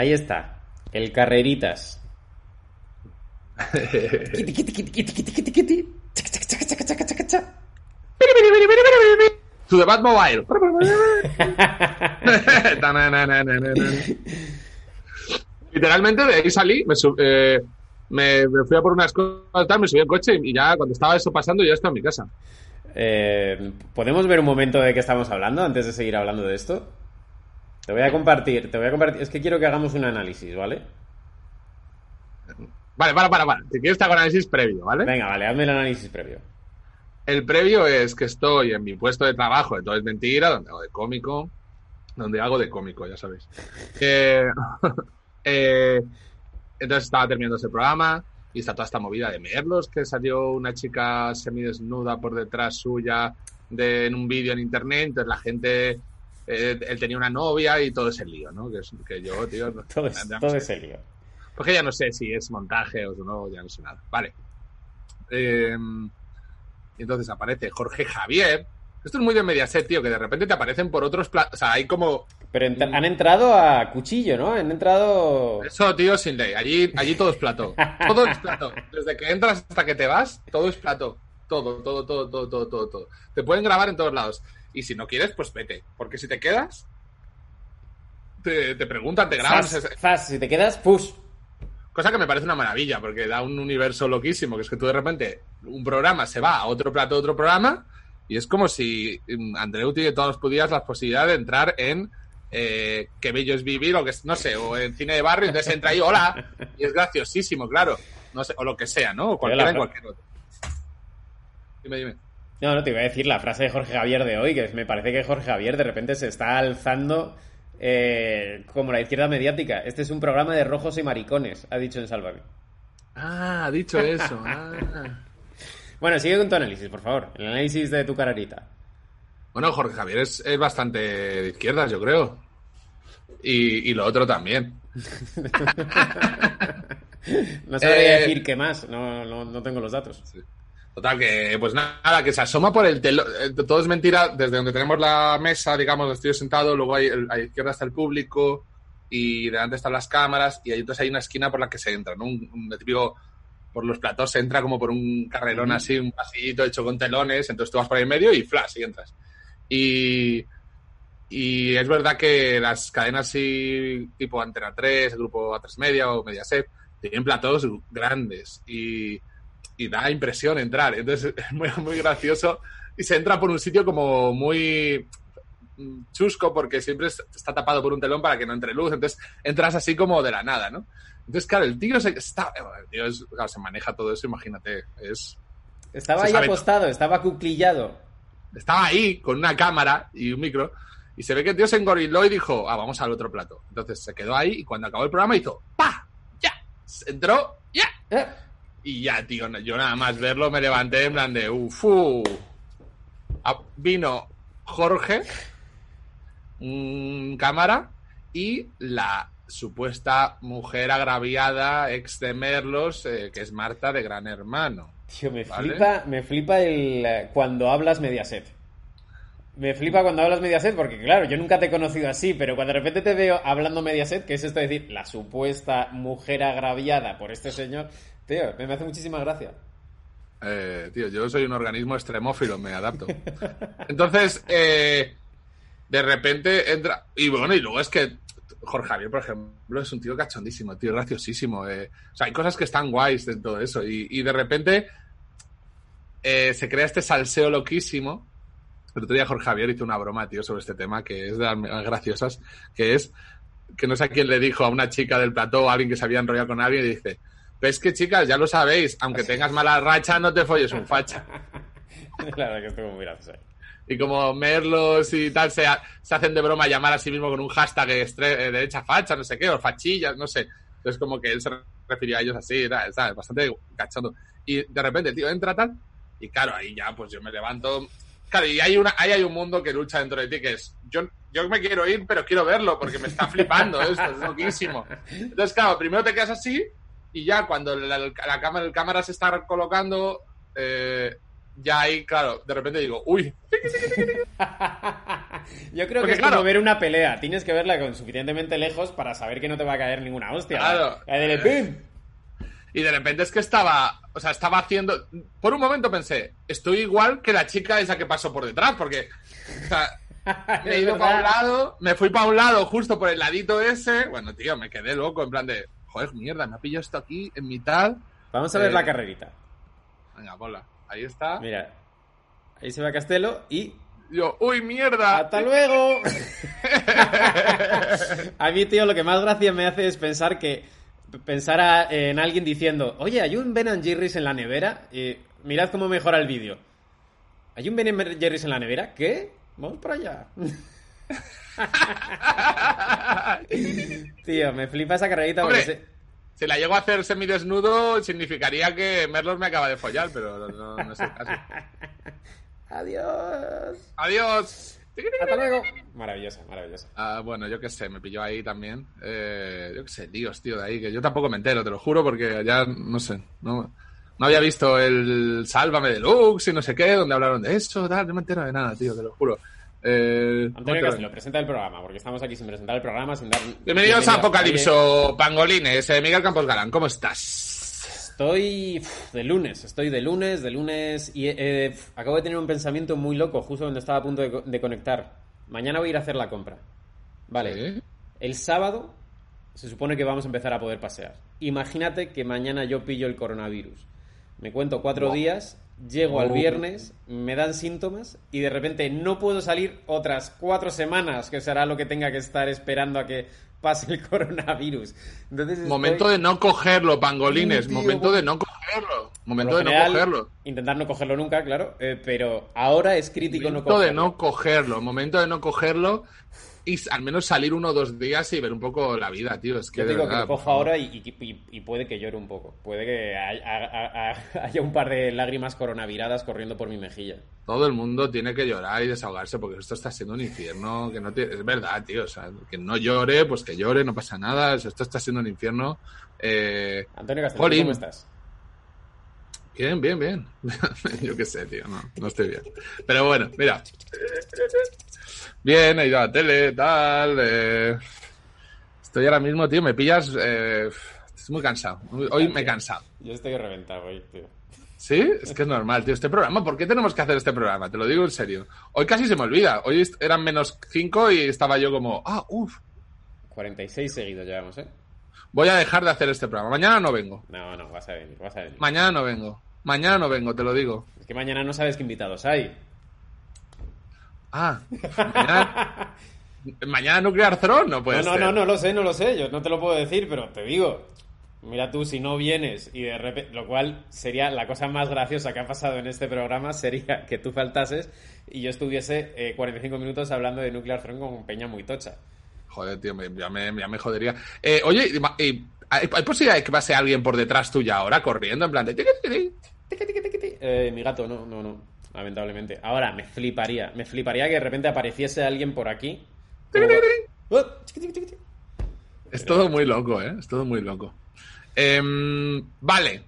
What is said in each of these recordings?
Ahí está. El Carreritas. To the Batmobile. Literalmente de ahí salí, me, sub- eh, me, me fui a por unas cosas, me subí al coche y ya cuando estaba eso pasando ya estaba en mi casa. Eh, ¿Podemos ver un momento de qué estamos hablando antes de seguir hablando de esto? Te voy a compartir, te voy a compartir. Es que quiero que hagamos un análisis, ¿vale? Vale, para, para, para. Si quieres te hago análisis previo, ¿vale? Venga, vale, hazme el análisis previo. El previo es que estoy en mi puesto de trabajo, de todo es mentira, donde hago de cómico, donde hago de cómico, ya sabéis. Eh, eh, entonces estaba terminando ese programa y está toda esta movida de Merlos, que salió una chica semidesnuda por detrás suya de, en un vídeo en internet, entonces la gente, eh, él tenía una novia y todo ese lío, ¿no? Que, que yo, tío, no- Todo es, no todo sé. es serio. Porque ya no sé si es montaje o no, ya no sé nada. Vale. Eh, y entonces aparece Jorge Javier. Esto es muy de Mediaset, tío, que de repente te aparecen por otros platos. O sea, hay como. Pero ent- han entrado a cuchillo, ¿no? Han entrado... Eso, tío, sin ley. Allí, allí todo es plato. Todo es plato. Desde que entras hasta que te vas, todo es plato. Todo, todo, todo, todo, todo, todo, todo. Te pueden grabar en todos lados. Y si no quieres, pues vete. Porque si te quedas, te, te preguntan, te graban. Zas, si te quedas, push. Cosa que me parece una maravilla, porque da un universo loquísimo, que es que tú de repente, un programa se va a otro plato de otro programa, y es como si mm, Andreu tiene todos los días la posibilidad de entrar en eh, Qué bello es vivir, o que no sé, o en cine de barrio, entonces entra ahí, hola, y es graciosísimo, claro, no sé, o lo que sea, ¿no? O cualquiera en cualquier otro. Dime, dime. No, no, te iba a decir la frase de Jorge Javier de hoy, que me parece que Jorge Javier de repente se está alzando eh, como la izquierda mediática. Este es un programa de rojos y maricones, ha dicho en Sálvame. Ah, ha dicho eso. ah. Bueno, sigue con tu análisis, por favor. El análisis de tu cararita. Bueno, Jorge Javier es, es bastante de izquierdas, yo creo. Y, y lo otro también. No sabría Eh, decir qué más, no, no, no tengo los datos. Total, que pues nada, que se asoma por el telón. eh, Todo es mentira, desde donde tenemos la mesa, digamos, donde estoy sentado, luego hay, a la izquierda está el público y delante están las cámaras y ahí entonces hay una esquina por la que se entra, ¿no? Un, un típico, por los platos se entra como por un carrerón Ujú. así, un pasillito hecho con telones, entonces tú vas por ahí en medio y flash y entras. Y, y es verdad que las cadenas así, tipo Antena 3, el grupo A3 Media o Mediaset, tienen platos grandes y, y da impresión entrar. Entonces es muy, muy gracioso y se entra por un sitio como muy mm, chusco porque siempre es- está tapado por un telón para que no entre luz. Entonces entras así como de la nada, ¿no? Entonces, claro, el tío se, está, el tío es- claro, se maneja todo eso, imagínate. Es, Estaba ahí apostado, estaba cuclillado. estaba ahí con una cámara y un micro y se ve que el tío se engoriló y dijo, ah, vamos al otro plato. Entonces se quedó ahí y cuando acabó el programa hizo, ¡pa! ¡Ya! Entró, ¡ya! Eh, Y ya, tío, yo nada más verlo me levanté en plan de, uff, uh. Ah, vino Jorge, cámara y la supuesta mujer agraviada, ex de Merlos, eh, que es Marta de Gran Hermano. Tío, me Vale. flipa, me flipa el eh, cuando hablas Mediaset. Me flipa cuando hablas Mediaset porque, claro, yo nunca te he conocido así, pero cuando de repente te veo hablando Mediaset, que es esto de decir la supuesta mujer agraviada por este señor, tío, me, hace muchísima gracia. Eh, tío, yo soy un organismo extremófilo, me adapto. Entonces, eh, de repente entra. Y bueno, y luego es que Jorge Javier, por ejemplo, es un tío cachondísimo, tío, graciosísimo. eh. O sea, hay cosas que están guays en todo eso. Y, de repente se crea este salseo loquísimo. El otro día Jorge Javier hizo una broma, tío, sobre este tema, que es de las más graciosas, que es que no sé a quién le dijo a una chica del plató, a alguien que se había enrollado con alguien, y dice, ves que chicas, ya lo sabéis, aunque tengas mala racha, no te folles un facha. La verdad que estuvo muy gracioso. Y como Merlos y tal se, se hacen de broma llamar a sí mismo con un hashtag estre- eh, derecha facha, no sé qué, o fachillas, no sé. Entonces como que él se refirió a ellos así, ¿sabes? bastante cachondo. Y de repente el tío entra tal, y claro, ahí ya pues yo me levanto. Claro, y hay, una, ahí hay un mundo que lucha dentro de ti que es, yo, yo me quiero ir, pero quiero verlo, porque me está flipando esto, es loquísimo. Entonces, claro, primero te quedas así, y ya cuando la, la cámara, el cámara se está colocando, eh, ya ahí, claro, de repente digo, uy, Yo creo Porque, que es claro- como ver una pelea. Tienes que verla con suficientemente lejos para saber que no te va a caer ninguna hostia. Claro. ¡pim! Y de repente es que estaba, o sea, estaba haciendo. Por un momento pensé, estoy igual que la chica esa que pasó por detrás, porque. O sea, me he ido para un lado, me fui para un lado justo por el ladito ese. Bueno, tío, me quedé loco, en plan de. Joder, mierda, me ha pillado esto aquí en mitad. Vamos a ver Eh. la carrerita. Venga, bola. Ahí está. Mira. Ahí se va Castelo y. Yo, uy, mierda. ¡Hasta luego! a mí, tío, lo que más gracia me hace es pensar que. Pensar a- en alguien diciendo, oye, hay un Ben and Jerry's en la nevera. Y mirad cómo mejora el vídeo. ¿Hay un Ben Jerry's en la nevera? ¿Qué? Vamos para allá. Tío, me flipa esa carrerita porque se- Si la llego a hacer semidesnudo, significaría que Merlos me acaba de follar, pero no, no, es el caso. Adiós. Adiós. Hasta luego. Maravillosa, maravillosa. Ah, bueno, yo qué sé, me pilló ahí también. Eh, yo qué sé, líos, tío, de ahí, que yo tampoco me entero, te lo juro, porque ya, no sé, no, no había visto el Sálvame Deluxe y no sé qué, donde hablaron de eso, tal, no me entero de nada, tío, te lo juro. Eh, Antonio Castelo, presenta el programa, porque estamos aquí sin presentar el programa, sin dar... Bienvenidos a. Apocalipso, pangolines. Eh, Miguel Campos Galán, ¿cómo estás? Estoy de lunes, estoy de lunes, de lunes y eh, acabo de tener un pensamiento muy loco justo cuando estaba a punto de, co- de conectar. Mañana voy a ir a hacer la compra. Vale. El sábado se supone que vamos a empezar a poder pasear. Imagínate que mañana yo pillo el coronavirus. Me cuento cuatro Wow. días, llego al Oh. viernes, me dan síntomas y de repente no puedo salir otras cuatro semanas, que será lo que tenga que estar esperando a que pase el coronavirus. Entonces estoy- Momento de no cogerlo, pangolines. Tío, momento de no cogerlo. Momento de no cogerlo. Intentar no cogerlo nunca, claro, eh, pero ahora es crítico no Momento cogerlo. de no cogerlo. Momento de no cogerlo. Y al menos salir uno o dos días y ver un poco la vida, tío. Es que Yo digo que lo cojo ahora y, y- y- y puede que llore un poco. Puede que hay- ha- ha- haya un par de lágrimas coronaviradas corriendo por mi mejilla. Todo el mundo tiene que llorar y desahogarse porque esto está siendo un infierno. Que no tiene- Es verdad, tío. O sea, que no llore, pues que llore, no pasa nada. Esto está siendo un infierno. Eh, Antonio Castelo, Jolín. ¿cómo estás? Bien, bien, bien. Yo qué sé, tío, no, no estoy bien. Pero bueno, mira. Bien, he ido a la tele, tal. eh, Estoy ahora mismo, tío, me pillas. eh, Estoy muy cansado. Hoy me he cansado. Yo estoy reventado hoy, tío. ¿Sí? Es que es normal, tío. Este programa, ¿por qué tenemos que hacer este programa? Te lo digo en serio. Hoy casi se me olvida. Hoy eran menos 5 y estaba yo como, ah, uff, 46 seguidos llevamos, ¿eh? voy a dejar de hacer este programa. Mañana no vengo. No, no, vas a venir, vas a venir. Mañana no vengo. Mañana no vengo, te lo digo. Es que mañana no sabes qué invitados hay. Ah, mañana, mañana Nuclear Throne no puede no, no, ser. no, no lo sé, no lo sé. Yo no te lo puedo decir, pero te digo. Mira tú, si no vienes y de repente. Lo cual sería la cosa más graciosa que ha pasado en este programa: sería que tú faltases y yo estuviese eh, 45 minutos hablando de Nuclear Throne con Peña muy tocha. Joder, tío, me- ya, me, ya me jodería. Eh, oye, ¿hay, hay posibilidad de que pase alguien por detrás tuya ahora corriendo en plan de... Eh, mi gato, no, no, no. Lamentablemente. Ahora, me fliparía. Me fliparía que de repente apareciese alguien por aquí. como- Oh. Es todo muy loco, ¿eh? Es todo muy loco. Em, vale.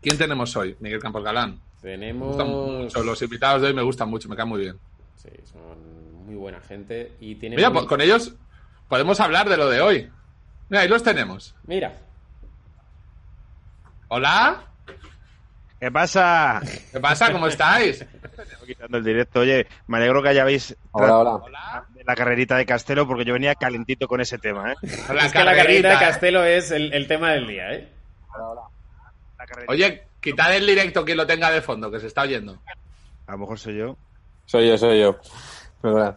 ¿Quién tenemos hoy? Miguel Campos Galán. Tenemos. mucho. Los invitados de hoy me gustan mucho, me caen muy bien. Sí, son muy buena gente y tienen. Mira, muy- con ellos podemos hablar de lo de hoy. Mira, ahí los tenemos. Mira, Hola. ¿Qué pasa? ¿Qué pasa? ¿Cómo estáis? Quitando el directo. Oye, me alegro que hayáis Hola, hola. Hola. de la carrerita de Castelo porque yo venía calentito con ese tema, ¿eh? La es que la carrera de carrerita. Castelo es el, el tema del día, ¿eh? La carrerita. Oye, quitad el directo quien lo tenga de fondo, que se está oyendo. A lo mejor soy yo. Soy yo, soy yo. Perdona.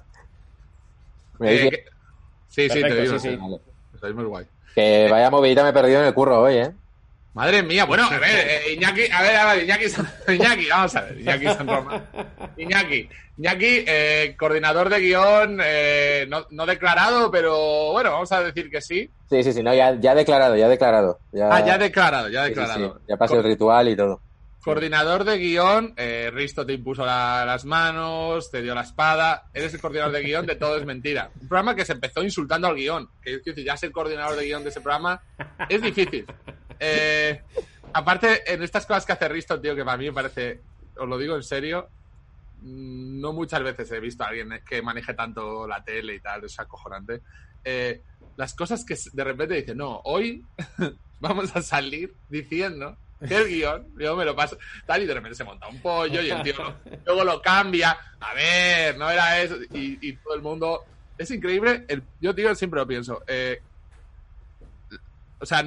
Me Eh, que- Sí, sí, te digo. sí, sí. Vale. Sois muy guay. que vaya movidita me he perdido en el curro hoy, ¿eh? Madre mía, bueno, a ver, eh, Iñaki, a ver, a ver, Iñaki, Iñaki, vamos a ver, Iñaki San Román. Iñaki, Iñaki, eh, coordinador de guion, eh, no, no declarado, pero bueno, vamos a decir que sí. Sí, sí, sí, no, ya, ya declarado, ya declarado. Ya, Ah, ya declarado, ya sí, sí, declarado. sí, ya pasé el ritual y todo. Coordinador de guion, eh, Risto te impuso la- las manos, te dio la espada, eres el coordinador de guion de Todo es Mentira. Un programa que se empezó insultando al guion. Que ya ser coordinador de guion de ese programa es difícil. Eh, aparte, en estas cosas que hace Risto, tío, que para mí me parece os lo digo en serio, mm, no muchas veces he visto a alguien que maneje tanto la tele y tal, es acojonante. Eh, las cosas que de repente dice, no, hoy vamos a salir diciendo que el guion, yo me lo paso, tal, y de repente se monta un pollo y el tío lo- luego lo cambia, a ver, no era eso, y, y todo el mundo, es increíble, el, yo tío siempre lo pienso, eh, o sea,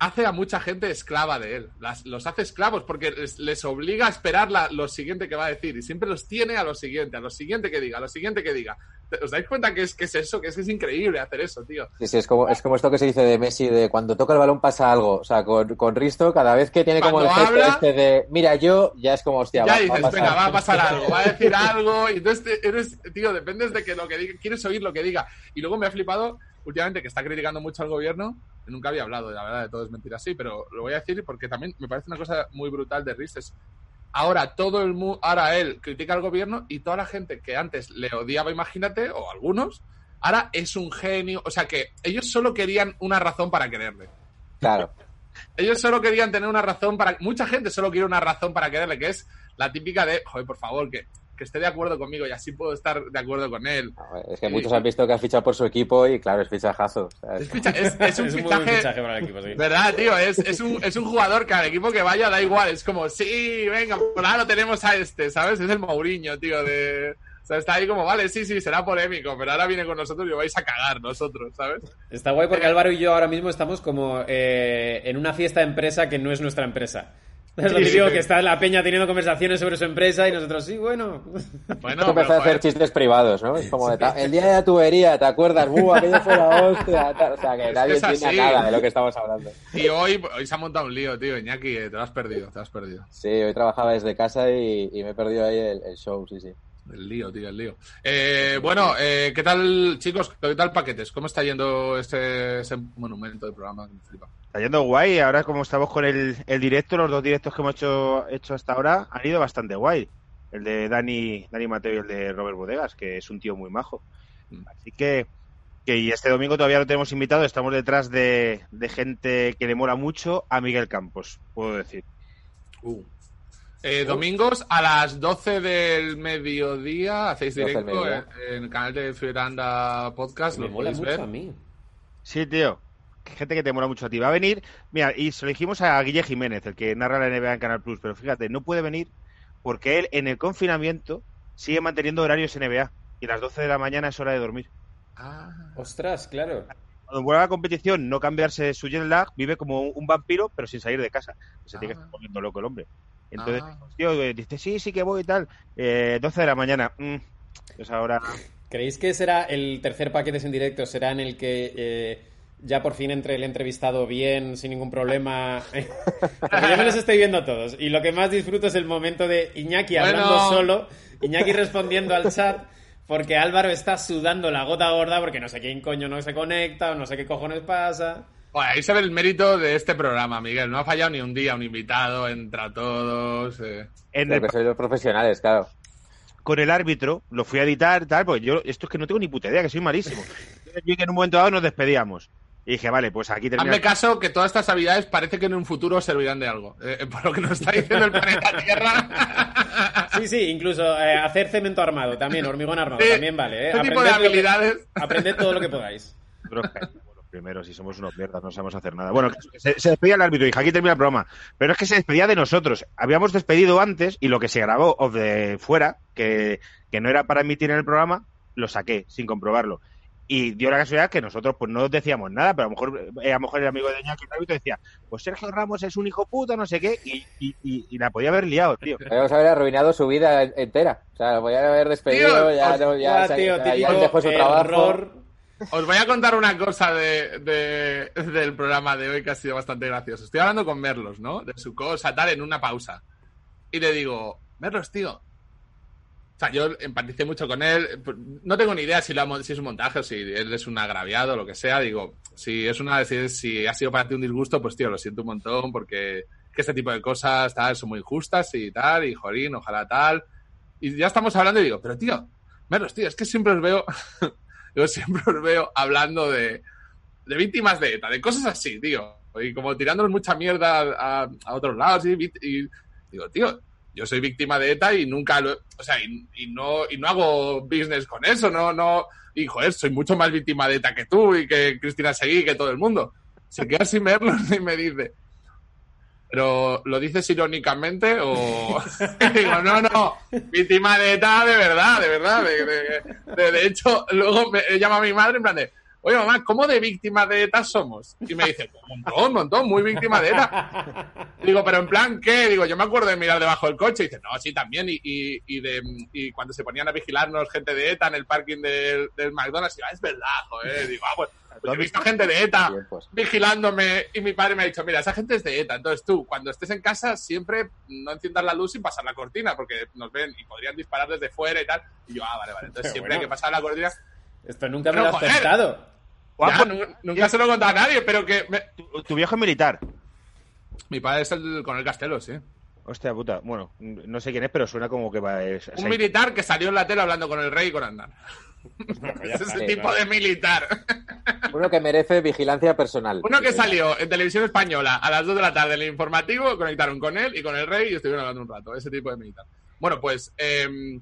hace a mucha gente esclava de él. Las- los hace esclavos porque les, les obliga a esperar la- lo siguiente que va a decir. Y siempre los tiene a lo siguiente, a lo siguiente que diga, a lo siguiente que diga. ¿Os dais cuenta que es, que es eso? Que es, que es increíble hacer eso, tío. Sí, sí, es como, es como esto que se dice de Messi, de cuando toca el balón pasa algo. O sea, con, con Risto, cada vez que tiene como el habla- este de, mira, yo, ya es como, hostia, ya va, va a dices, pasar. venga, va a pasar algo, va a decir algo. Y entonces eres, tío, dependes de que lo que diga, quieres oír lo que diga. Y luego me ha flipado últimamente que está criticando mucho al gobierno. Nunca había hablado, la verdad, de todo es mentira así, pero lo voy a decir porque también me parece una cosa muy brutal de Riz. Es ahora todo el mundo, ahora él critica al gobierno y toda la gente que antes le odiaba, imagínate, o algunos, ahora es un genio. O sea que ellos solo querían una razón para quererle. Claro. Ellos solo querían tener una razón para. Mucha gente solo quiere una razón para quererle, que es la típica de, joder, por favor, que, que esté de acuerdo conmigo y así puedo estar de acuerdo con él. Es que muchos han visto que ha fichado por su equipo y claro, es fichajazo. Es, ficha- es- es un Es un muy buen fichaje. fichaje para el equipo, sí. ¿Verdad, tío? Es, es, un, es un jugador que al equipo que vaya da igual. Es como, sí, venga, por ahora tenemos a este, ¿sabes? Es el Mourinho, tío, de. O sea, está ahí como, vale, sí, sí, será polémico, pero ahora viene con nosotros y lo vais a cagar nosotros, ¿sabes? Está guay porque Álvaro y yo ahora mismo estamos como eh, en una fiesta de empresa que no es nuestra empresa. Es lo Sí, típico sí. que está la peña teniendo conversaciones sobre su empresa y nosotros, sí, bueno. Bueno, Esto empezó a hacer chistes privados, ¿no? Es como de, el día de la tubería, ¿te acuerdas? ¡Uh, aquello fue la hostia! O sea, que nadie es entiende así. nada de lo que estamos hablando. Y hoy, hoy se ha montado un lío, tío, Iñaki, eh, te lo has perdido, te lo has perdido. Sí, hoy trabajaba desde casa y, y me he perdido ahí el, el show, sí, sí. El lío, tío, el lío. Eh, bueno, eh, ¿qué tal, chicos? ¿Qué tal, paquetes? ¿Cómo está yendo este, ese monumento de programa? Está yendo guay. Ahora, como estamos con el, el directo, los dos directos que hemos hecho, hecho hasta ahora han ido bastante guay. El de Dani, Dani Mateo y el de Robert Bodegas, que es un tío muy majo. Así que, que y este domingo todavía lo tenemos invitado. Estamos detrás de, de gente que le mola mucho a Miguel Campos, puedo decir. Uh. Eh, domingos a las 12 del mediodía hacéis 12 del directo mediodía. en, en el canal de Firanda Podcast. Me Lo mola mucho ver. a mí. Sí, tío. Gente que te mola mucho a ti. Va a venir, mira, y se lo dijimos a Guille Jiménez, el que narra la NBA en Canal Plus, pero fíjate, no puede venir porque él en el confinamiento sigue manteniendo horarios NBA y a las 12 de la mañana es hora de dormir. Ah. Ostras, claro. Cuando vuelva a la competición, no cambiarse su jet lag, vive como un, un vampiro, pero sin salir de casa. Se tiene que Ah. estar poniendo loco el hombre. Entonces, Ah. tío, eh, dice, sí, sí que voy y tal. Eh, 12 de la mañana. mm, pues ahora... ¿Creéis que será el tercer paquete en directo? ¿Será en el que eh, ya por fin entre el entrevistado bien, sin ningún problema? Porque yo me los estoy viendo todos. Y lo que más disfruto es el momento de Iñaki Bueno. hablando solo, Iñaki respondiendo al chat, porque Álvaro está sudando la gota gorda porque no sé quién coño no se conecta o no sé qué cojones pasa. Bueno, ahí se ve el mérito de este programa, Miguel. No ha fallado ni un día un invitado, entra todos. eh. En Pero el, que sois los profesionales, claro. con el árbitro, lo fui a editar, tal, porque yo esto es que no tengo ni puta idea, que soy malísimo. Yo que en un momento dado nos despedíamos. Y dije, vale, pues aquí termina. Hazme caso que todas estas habilidades parece que en un futuro servirán de algo. Eh, por lo que nos está diciendo el planeta Tierra. Sí, sí, incluso eh, hacer cemento armado también, hormigón armado, Sí, también vale. ¿eh? Este tipo de que- habilidades. aprended todo lo que podáis. Primeros y somos unos mierdas, no sabemos hacer nada. Bueno, se, se despedía el árbitro y dije, aquí termina el programa. Pero es que se despedía de nosotros. Habíamos despedido antes y lo que se grabó off de fuera, que, que no era para emitir en el programa, lo saqué sin comprobarlo. Y dio la casualidad que nosotros pues no decíamos nada, pero a lo mejor, eh, a lo mejor el amigo de Iñaki el árbitro decía, pues Sergio Ramos es un hijo puta, no sé qué, y, y, y- y la podía haber liado, tío. Podríamos haber arruinado su vida en- entera. O sea, lo podía haber despedido, Tío, ya, no, ya, se- tío, ya- ya dejó su trabajo. Os voy a contar una cosa de, de- del programa de hoy que ha sido bastante gracioso. Estoy hablando con Merlos, ¿no? De su cosa, tal, en una pausa. Y le digo, Merlos, tío. O sea, yo empaticé mucho con él. No tengo ni idea si, lo si es un montaje o si él es un agraviado o lo que sea. Digo, si es una si, si ha sido para ti un disgusto, pues tío, lo siento un montón porque que este tipo de cosas tal, son muy justas y tal. Y jorín, ojalá tal. Y ya estamos hablando y digo, pero tío, Merlos, tío, es que siempre os veo. Yo siempre os veo hablando de, de víctimas de ETA, de cosas así, tío. Y como tirándonos mucha mierda a, a otros lados. Y, digo, tío, yo soy víctima de ETA y nunca lo, o sea, y, no, y no hago business con eso, no, no, y joder, soy mucho más víctima de ETA que tú y que Cristina Seguí que todo el mundo. Se queda sin verlo y me dice, pero ¿lo dices irónicamente o...? digo, no, no, víctima de ETA de verdad, de verdad. De, de, de, hecho, luego me llama mi madre en plan de, oye mamá, ¿cómo de víctima de ETA somos? Y me dice, un montón, un montón, muy víctima de ETA. Digo, pero en plan, ¿qué? Digo, yo me acuerdo de mirar debajo del coche. Y dice, no, sí, también. Y, y, y, de, y cuando se ponían a vigilarnos gente de ETA en el parking del, del McDonald's, y, ah, es verdad, joder. Digo, ah, pues, pues he visto gente de ETA vigilándome y mi padre me ha dicho, mira, esa gente es de ETA. Entonces tú, cuando estés en casa, siempre no enciendas la luz sin pasar la cortina, porque nos ven y podrían disparar desde fuera y tal. Y yo, ah, vale, vale. Entonces siempre bueno. hay que pasar la cortina. Esto nunca me lo has contado. Guapo, nunca, se lo he contado a nadie, pero que... Me... ¿Tu, ¿Tu, viejo es militar? Mi padre es el con el Castelo, sí. Hostia puta. Bueno, no sé quién es, pero suena como que va... Es, Un militar que salió en la tele hablando con el rey y con Andar. Bueno, es ese tipo de militar. Uno que merece vigilancia personal. Uno que salió en televisión española a las 2 de la tarde en el informativo, conectaron con él y con el rey y estuvieron hablando un rato. Ese tipo de militar. Bueno, pues... Eh,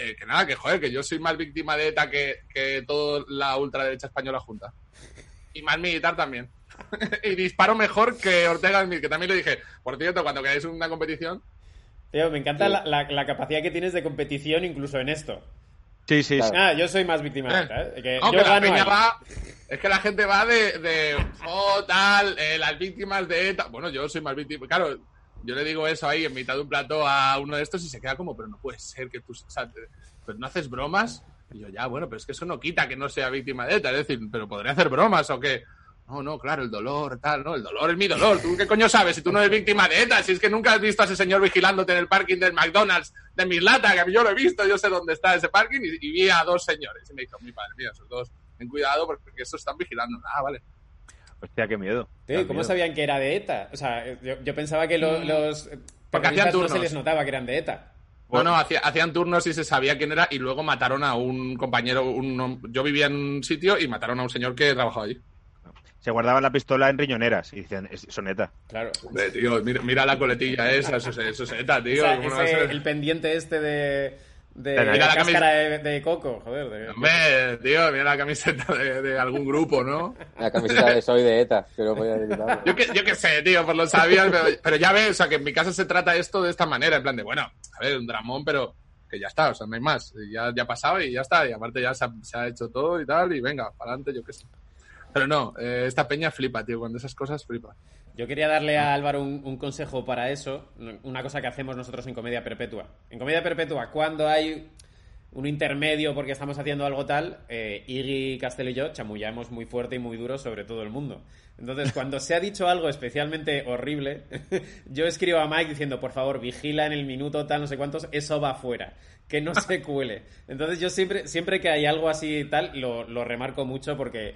eh, que nada, que joder, que yo soy más víctima de ETA que, que toda la ultraderecha española junta. Y más militar también. y disparo mejor que Ortega Smith, que también le dije, por cierto, cuando queráis una competición. Tío, me encanta sí. la, la, la, capacidad que tienes de competición incluso en esto. Sí, sí, claro. sí. Ah, yo soy más víctima de ETA, ¿eh? Que no, yo que gano la va, es que la gente va de, de oh, tal, eh, las víctimas de ETA. Bueno, yo soy más víctima. Claro, yo le digo eso ahí en mitad de un plato a uno de estos y se queda como, pero no puede ser que tú, o sea, pues no haces bromas. Y yo, ya, bueno, pero es que eso no quita que no sea víctima de ETA, es decir, pero podría hacer bromas o que, no, no, claro, el dolor, tal, no, el dolor es mi dolor. ¿Tú qué coño sabes si tú no eres víctima de ETA? Si es que nunca has visto a ese señor vigilándote en el parking del McDonald's de Mislata, que yo lo he visto, yo sé dónde está ese parking y, vi a dos señores. Y me dijo, mi padre, mira, esos dos, ten cuidado porque esos están vigilando. Ah, vale. Hostia, qué miedo. Sí, ¿Cómo miedo. sabían que era de ETA? O sea, yo, yo pensaba que lo, los. Porque hacían turnos. no se les notaba que eran de ETA. No, no, hacía, hacían turnos y se sabía quién era y luego mataron a un compañero. Un, yo vivía en un sitio y mataron a un señor que trabajaba allí. Se guardaban la pistola en riñoneras y decían, son ETA. Claro. Hombre, tío, mira, mira, la coletilla esa, eso, eso es ETA, tío. O sea, ese, el pendiente este de de mira la la cáscara de, de, coco, joder. De... Hombre, tío, mira la camiseta de, de, algún grupo, ¿no? La camiseta de Soy de ETA, que no podía yo, que, yo que sé, tío, pues lo sabías, pero, pero, ya ves, o sea, que en mi casa se trata esto de esta manera, en plan de, bueno, a ver, un dramón, pero que ya está, o sea, no hay más. Ya, ya ha pasado y ya está, y aparte ya se ha, se ha hecho todo y tal, y venga, para adelante, yo qué sé. Pero no, eh, esta peña flipa, tío, cuando esas cosas flipa. Yo quería darle a Álvaro un, un, consejo para eso, una cosa que hacemos nosotros en Comedia Perpetua. En Comedia Perpetua, cuando hay un intermedio porque estamos haciendo algo tal, eh, Iggy, Castelo y yo chamullamos muy fuerte y muy duro sobre todo el mundo. Entonces, cuando se ha dicho algo especialmente horrible, yo escribo a Mike diciendo, por favor, vigila en el minuto tal, no sé cuántos, eso va afuera, que no se cuele. Entonces, yo siempre, siempre que hay algo así tal, lo, lo remarco mucho porque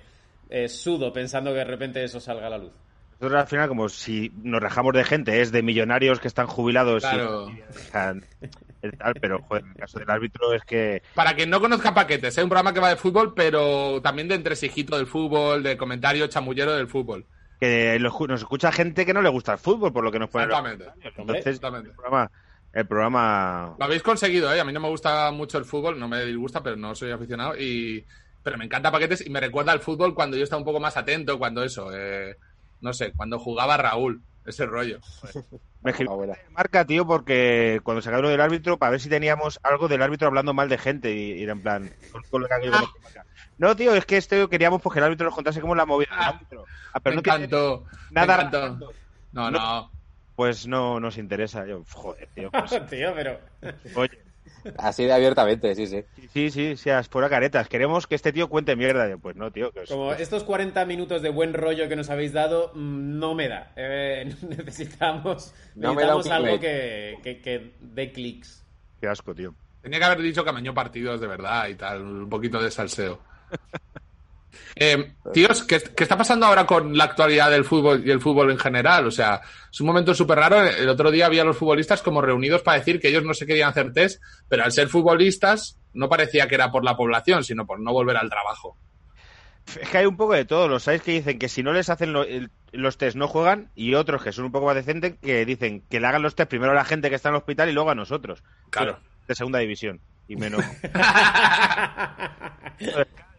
eh, sudo pensando que de repente eso salga a la luz. Nosotros al final, como si nos rajamos de gente, es de millonarios que están jubilados claro. y, y, tal, pero joder, en el caso del árbitro es que... Para quien no conozca Paquetes, es ¿eh? un programa que va de fútbol, pero también de entresijito del fútbol, de comentario chamullero del fútbol. Que nos escucha gente que no le gusta el fútbol, por lo que nos pone... Exactamente. Entonces, Exactamente. El programa, el programa... Lo habéis conseguido, ¿eh? A mí no me gusta mucho el fútbol, no me disgusta, pero no soy aficionado y... Pero me encanta Paquetes y me recuerda al fútbol cuando yo estaba un poco más atento, cuando eso... Eh no sé, cuando jugaba Raúl, ese rollo. Me marca, tío, porque cuando se lo del árbitro, para ver si teníamos algo del árbitro hablando mal de gente y, y en plan, con, con lo que ah. No, tío, es que esto queríamos porque el árbitro nos contase cómo la movida del árbitro. Ah, pero me no encantó, nada. Me encantó. No, no, no, Pues no nos interesa. Yo, joder, tío. Pues... tío, pero. Oye. Así de abiertamente, sí, sí. Sí, sí, seas fuera caretas. Queremos que este tío cuente mierda. Pues no, tío. Que es, Como estos 40 minutos de buen rollo que nos habéis dado, no me da. Eh, necesitamos no necesitamos me da algo que, que, que dé clics. Qué asco, tío. Tenía que haber dicho que amañó partidos de verdad y tal, un poquito de salseo. Eh, tíos, ¿qué, ¿qué, está pasando ahora con la actualidad del fútbol y el fútbol en general? O sea, es un momento súper raro. El otro día había los futbolistas como reunidos para decir que ellos no se querían hacer test, pero al ser futbolistas no parecía que era por la población, sino por no volver al trabajo. Es que hay un poco de todo. Los sabéis que dicen que si no les hacen lo- el- los test no juegan y otros que son un poco más decentes que dicen que le hagan los test primero a la gente que está en el hospital y luego a nosotros. Claro. De segunda división. Y menos.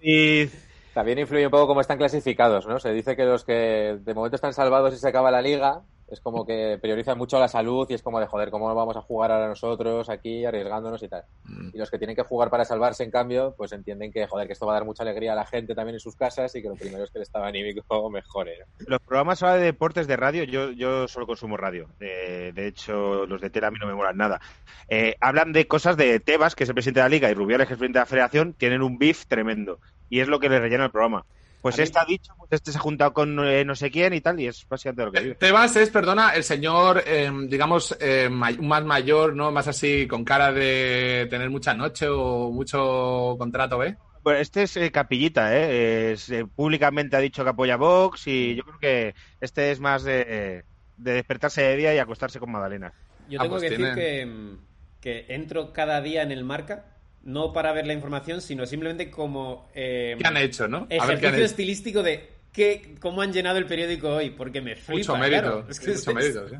y También influye un poco cómo están clasificados, ¿no? Se dice que los que de momento están salvados y se acaba la liga es como que priorizan mucho la salud y es como de joder, ¿cómo vamos a jugar ahora nosotros aquí arriesgándonos y tal? Mm. Y los que tienen que jugar para salvarse, en cambio, pues entienden que joder, que esto va a dar mucha alegría a la gente también en sus casas y que lo primero es que el estado anímico mejore. ¿no? los programas ahora de deportes de radio, yo, yo solo consumo radio. Eh, de hecho, los de tele a mí no me molan nada. Eh, hablan de cosas de Tebas, que es el presidente de la liga, y Rubiales, que es el presidente de la federación, tienen un beef tremendo. Y es lo que les rellena el programa. Pues este ha dicho, pues este se ha juntado con eh, no sé quién y tal, y es básicamente lo que dice. Tebas es, perdona, el señor, eh, digamos, eh, may- más mayor, ¿no? Más así, con cara de tener mucha noche o mucho contrato, ¿eh? Bueno, este es eh, Capillita, ¿eh? Es, eh, públicamente ha dicho que apoya a Vox y yo creo que este es más de, de despertarse de día y acostarse con Magdalena. Yo Ah, tengo pues que decir que, mm, que entro cada día en el marca, no para ver la información, sino simplemente como eh, ¿Qué han hecho, no? A ver qué han ejercicio hecho. estilístico de qué, cómo han llenado el periódico hoy, porque me flipa. Mucho mérito. claro. Es que mucho es- mérito, sí.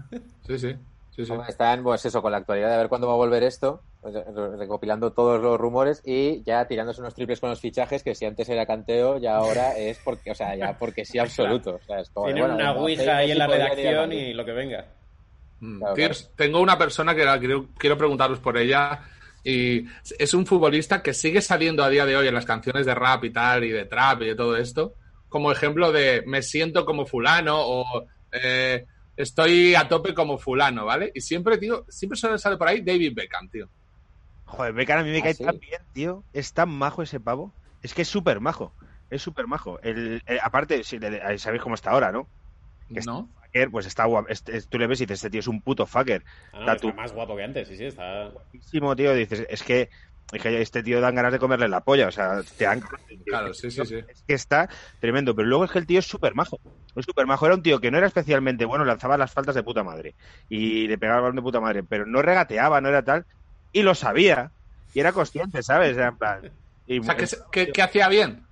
Sí, sí. sí, Están, pues eso, con la actualidad de ver cuándo va a volver esto, re- recopilando todos los rumores y ya tirándose unos triples con los fichajes que si antes era canteo, ya ahora es porque, o sea, ya porque sí absoluto. O sea, es como de, Tienen bueno, una ouija ahí en la redacción y lo que venga. Mm. Claro, Tíos, Tengo una persona que la quiero, quiero preguntaros por ella. Y es un futbolista que sigue saliendo a día de hoy en las canciones de rap y tal, y de trap y de todo esto, como ejemplo de me siento como fulano o eh, estoy a tope como fulano, ¿vale? Y siempre, tío, siempre sale, sale por ahí David Beckham, tío. Joder, Beckham a mí me ¿Ah, cae sí? tan bien, tío. Es tan majo ese pavo. Es que es súper majo. Es súper majo. El, el- aparte, si le- sabéis cómo está ahora, ¿no? Que está ¿No? Fucker, pues está guapo. Este- tú le ves y dices, este tío es un puto fucker. Ah, no, está más guapo que antes, sí, sí, está... Guapísimo, tío. Dices, es que, es que este tío dan ganas de comerle la polla. O sea, te dan... Claro, sí, sí, sí. Es que está tremendo. Pero luego es que el tío es súper majo. Es súper majo. Era un tío que no era especialmente bueno, lanzaba las faltas de puta madre. Y le pegaba el balón de puta madre. Pero no regateaba, no era tal. Y lo sabía. Y era consciente, ¿sabes? Era en plan... y- O sea, ¿qué, qué- qué hacía bien?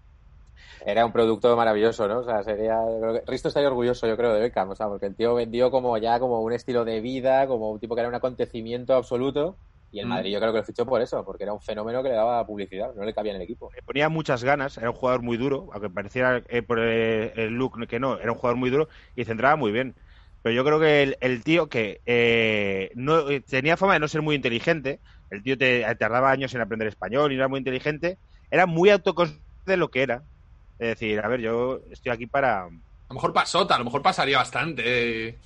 Era un producto maravilloso, ¿no? O sea, sería. Risto estaría orgulloso, yo creo, de Beckham, o sea, porque el tío vendió como ya como un estilo de vida, como un tipo que era un acontecimiento absoluto. Y el Mm. Madrid yo creo que lo fichó por eso, porque era un fenómeno que le daba publicidad, no le cabía en el equipo. le ponía muchas ganas, era un jugador muy duro, aunque pareciera eh, por el, el look que no, era un jugador muy duro y centraba muy bien. Pero yo creo que el, el tío que eh, no eh, tenía fama de no ser muy inteligente, el tío te, tardaba años en aprender español y no era muy inteligente, era muy autoconsciente de lo que era. Es decir, a ver, yo estoy aquí para... A lo mejor pasota, a lo mejor pasaría bastante.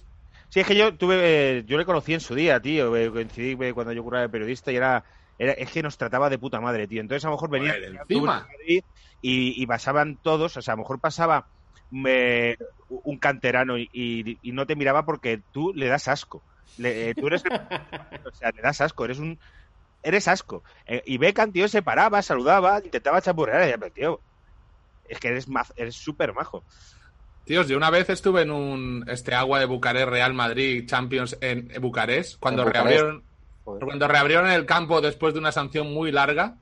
Sí, es que yo tuve, eh, yo le conocí en su día, tío, eh, coincidí eh, cuando yo curaba de periodista y era, era, es que nos trataba de puta madre, tío. Entonces a lo mejor venía Joder, encima. y, y pasaban todos, o sea, a lo mejor pasaba eh, un canterano y, y- y no te miraba porque tú le das asco. Le- eh, tú eres, o sea, le das asco, eres un, eres asco. Eh, y Beckham, tío, se paraba, saludaba, intentaba chapurrear y decía, tío, es que eres maz- eres súper majo. Tíos, yo una vez estuve en un este agua de Bucarest Real Madrid Champions en Bucarest cuando En Bucarest. reabrieron Joder. cuando reabrieron el campo después de una sanción muy larga.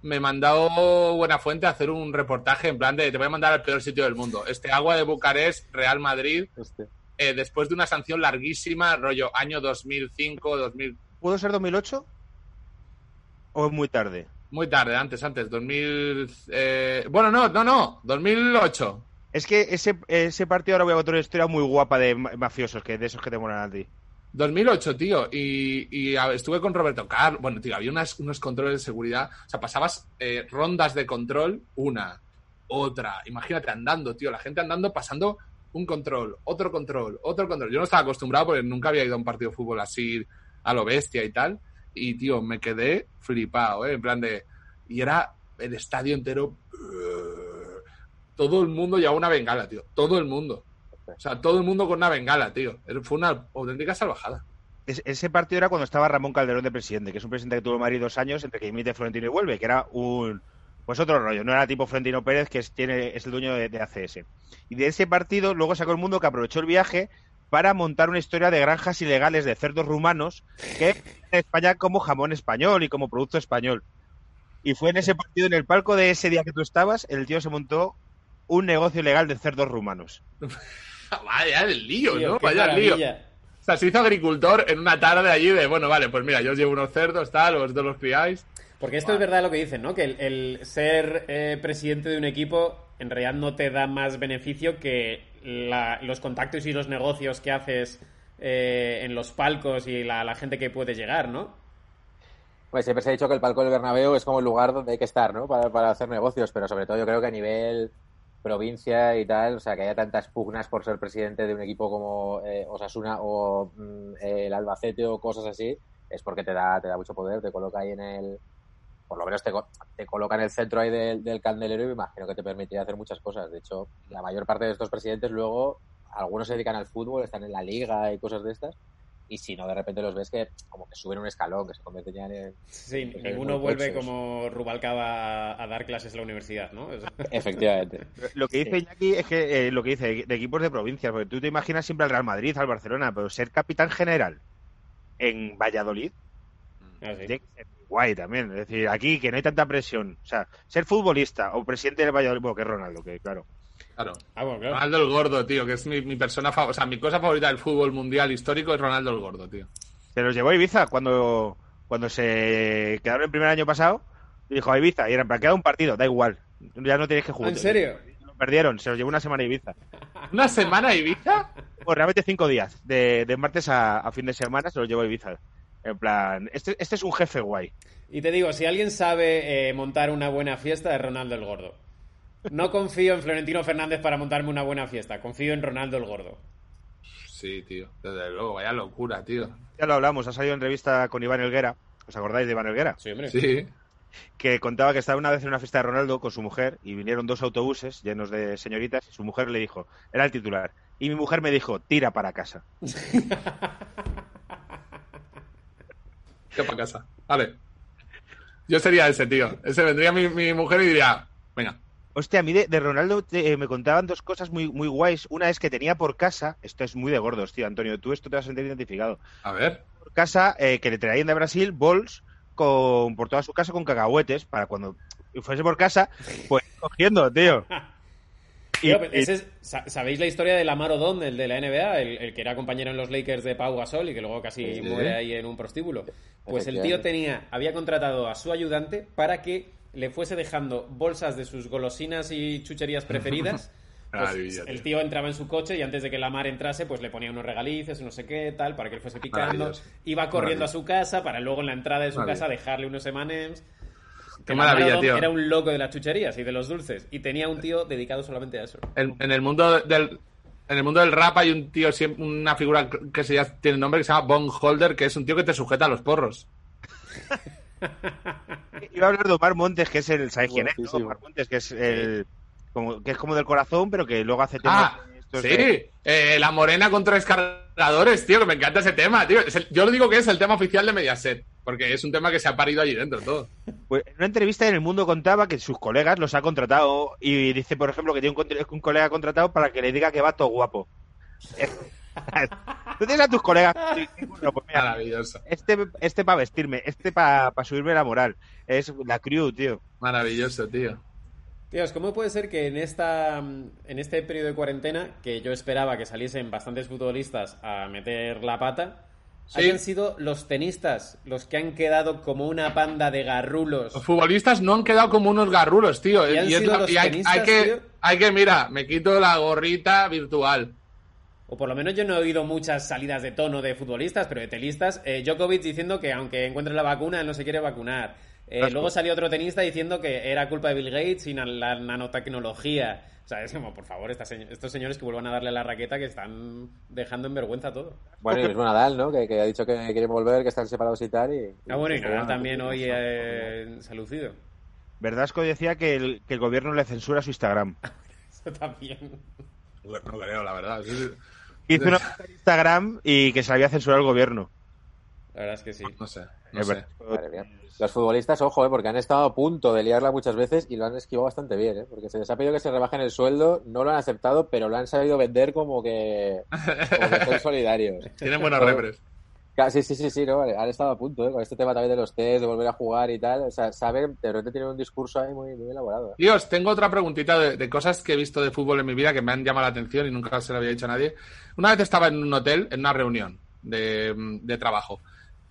Me mandó Buenafuente a hacer un reportaje en plan de te voy a mandar al peor sitio del mundo. Este agua de Bucarest Real Madrid eh, después de una sanción larguísima, rollo año 2005, 2000 ¿Pudo ser 2008? ¿O es muy tarde? Muy tarde, antes, antes, 2000 eh, bueno, no, no, no, 2008. Es que ese, ese partido ahora voy a contar una historia muy guapa de ma- mafiosos, que de esos que te molan a ti. 2008, tío, y, estuve con Roberto Carlos. Bueno, tío, había unas- unos controles de seguridad. O sea, pasabas eh, rondas de control, una, otra. Imagínate andando, tío, la gente andando, pasando un control, otro control, otro control. Yo no estaba acostumbrado porque nunca había ido a un partido de fútbol así a lo bestia y tal. Y, tío, me quedé flipado, ¿eh? En plan de. Y era el estadio entero. Todo el mundo llevaba una bengala, tío. Todo el mundo. O sea, todo el mundo con una bengala, tío. Fue una auténtica salvajada. Es- ese partido era cuando estaba Ramón Calderón de presidente, que es un presidente que tuvo Madrid dos años entre que imite Florentino y vuelve, que era un. Pues otro rollo, no era tipo Florentino Pérez, que es, tiene, es el dueño de, de ACS. Y de ese partido luego sacó el mundo que aprovechó el viaje para montar una historia de granjas ilegales de cerdos rumanos que en España como jamón español y como producto español. Y fue en ese partido, en el palco de ese día que tú estabas, el tío se montó un negocio ilegal de cerdos rumanos. Vaya el lío, Tío, ¿no? Vaya el lío. O sea, se hizo agricultor en una tarde allí de, bueno, vale, pues mira, yo os llevo unos cerdos, tal, vosotros los criáis. Porque esto es verdad lo que dicen, ¿no? Que el, el ser eh, presidente de un equipo en realidad no te da más beneficio que la- los contactos y los negocios que haces eh, en los palcos y la, gente que puede llegar, ¿no? Pues siempre se ha dicho que el palco del Bernabéu es como el lugar donde hay que estar, ¿no? Para, para hacer negocios, pero sobre todo yo creo que a nivel provincia y tal, o sea, que haya tantas pugnas por ser presidente de un equipo como eh, Osasuna o mm, el Albacete o cosas así, es porque te da, te da mucho poder, te coloca ahí en el... Por lo menos te, te coloca en el centro ahí del, del candelero y me imagino que te permitiría hacer muchas cosas. De hecho, la mayor parte de estos presidentes luego, algunos se dedican al fútbol, están en la liga y cosas de estas, y si no, de repente los ves que como que suben un escalón, que se convierten ya en... Sí, Pues ninguno vuelve como Rubalcaba a, a dar clases en la universidad, ¿no? Efectivamente. Lo que dice Iñaki es que eh, lo que dice de equipos de provincias, porque tú te imaginas siempre al Real Madrid, al Barcelona, pero ser capitán general en Valladolid Ah, sí. tiene que ser guay también. Es decir, aquí que no hay tanta presión. O sea, ser futbolista o presidente del Valladolid, bueno, que es Ronaldo, que claro. Claro. Ah, bueno, claro. Ronaldo el Gordo, tío, que es mi, mi persona favorita. O sea, mi cosa favorita del fútbol mundial histórico es Ronaldo el Gordo, tío. Se los llevó a Ibiza cuando, cuando se quedaron el primer año pasado. Dijo a Ibiza, y era en plan, queda un partido, da igual. Ya no tienes que jugar. ¿En serio? Lo perdieron, se los llevó una semana a Ibiza. ¿Una semana a Ibiza? Pues realmente cinco días. De, de martes a, a fin de semana se los llevó a Ibiza. En plan, este, este es un jefe guay. Y te digo, si alguien sabe eh, montar una buena fiesta, es Ronaldo el Gordo. No confío en Florentino Fernández para montarme una buena fiesta, confío en Ronaldo el Gordo. Sí, tío. Desde luego, vaya locura, tío. Ya lo hablamos, ha salido en revista con Iván Elguera. ¿Os acordáis de Iván Elguera? Sí, hombre. Sí. Que contaba que estaba una vez en una fiesta de Ronaldo con su mujer y vinieron dos autobuses llenos de señoritas y su mujer le dijo, era el titular. Y mi mujer me dijo, tira para casa. ¿Qué para casa? Vale. Yo sería ese, tío. Ese vendría mi, mi mujer y diría, venga. Hostia, a mí de, de Ronaldo te- eh, me contaban dos cosas muy, muy guays. Una es que tenía por casa, esto es muy de gordos, tío, Antonio, tú esto te vas a sentir identificado. A ver. Por casa, eh, que le traían de Brasil bols con, por toda su casa con cacahuetes para cuando fuese por casa, pues cogiendo, tío. Y- Tío, pues y- ese es- sa- ¿Sabéis la historia de Lamar Odom, el de la NBA? El, el que era compañero en los Lakers de Pau Gasol y que luego casi Sí. muere ahí en un prostíbulo. Pues el tío tenía, había contratado a su ayudante para que le fuese dejando bolsas de sus golosinas y chucherías preferidas. Pues Maravilla, el tío. tío entraba en su coche y antes de que Lamar entrase, pues le ponía unos regalices, no sé qué, tal, para que él fuese picando. Iba corriendo a su casa para luego en la entrada de su casa dejarle unos emanems. Qué maravilla, tío. Era un loco de las chucherías y de los dulces. Y tenía un tío dedicado solamente a eso. En, en el mundo del en el mundo del rap hay un tío una figura que se llama- tiene nombre que se llama Bong Holder que es un tío que te sujeta a los porros Iba a hablar de Omar Montes, que es el, ¿sabéis quién es? no? Omar Montes, que es el, como, que es como del corazón, pero que luego hace temas ah sí de- Eh, la morena con tres cargadores tío que me encanta ese tema tío Es el- yo lo digo que es el tema oficial de Mediaset porque es un tema que se ha parido allí dentro todo Pues en una entrevista en El Mundo contaba que sus colegas los ha contratado y dice, por ejemplo, que tiene un, colega contratado para que le diga que va todo guapo. Tú tienes a tus colegas. bueno, pues mira, maravilloso este este para vestirme, este para subirme la moral. Es la crew, tío. maravilloso tío Tíos, ¿cómo puede ser que en esta en este periodo de cuarentena, que yo esperaba que saliesen bastantes futbolistas a meter la pata, Sí. hayan sido los tenistas los que han quedado como una panda de garrulos? Los futbolistas no han quedado como unos garrulos, tío. ¿Y han es sido la- los y hay, tenistas, hay que, tío? hay que, mira, me quito la gorrita virtual. O por lo menos yo no he oído muchas salidas de tono de futbolistas, pero de tenistas. Eh, Djokovic diciendo que aunque encuentre la vacuna, él no se quiere vacunar. Eh, luego salió otro tenista diciendo que era culpa de Bill Gates y na- la nanotecnología. O sea, es como, por favor, estas se- estos señores que vuelvan a darle la raqueta que están dejando en vergüenza todo. Bueno, y mismo Nadal, ¿no? Que, que ha dicho que quiere volver, que están separados y tal. Y, Ah, bueno, y y- Nadal también hoy eh, se ha lucido. Verdasco decía que el, que el gobierno le censura su Instagram. Eso también. Bueno, no creo, la verdad. Hizo una Instagram y que se había censurado el gobierno. La verdad es que sí. No sé, no Es sé. verdad. Madre mía. Los futbolistas, ojo, ¿eh? porque han estado a punto de liarla muchas veces y lo han esquivado bastante bien, ¿eh? porque se les ha pedido que se rebajen el sueldo, no lo han aceptado, pero lo han sabido vender como que, como que son solidarios. Tienen buenos repres. Sí, sí, sí, sí, no, han estado a punto, ¿eh? con este tema también de los test, de volver a jugar y tal. O sea, saben, de repente tienen un discurso ahí muy, muy elaborado. ¿eh? Dios, tengo otra preguntita de, de cosas que he visto de fútbol en mi vida que me han llamado la atención y nunca se lo había dicho a nadie. Una vez estaba en un hotel, en una reunión de, de trabajo,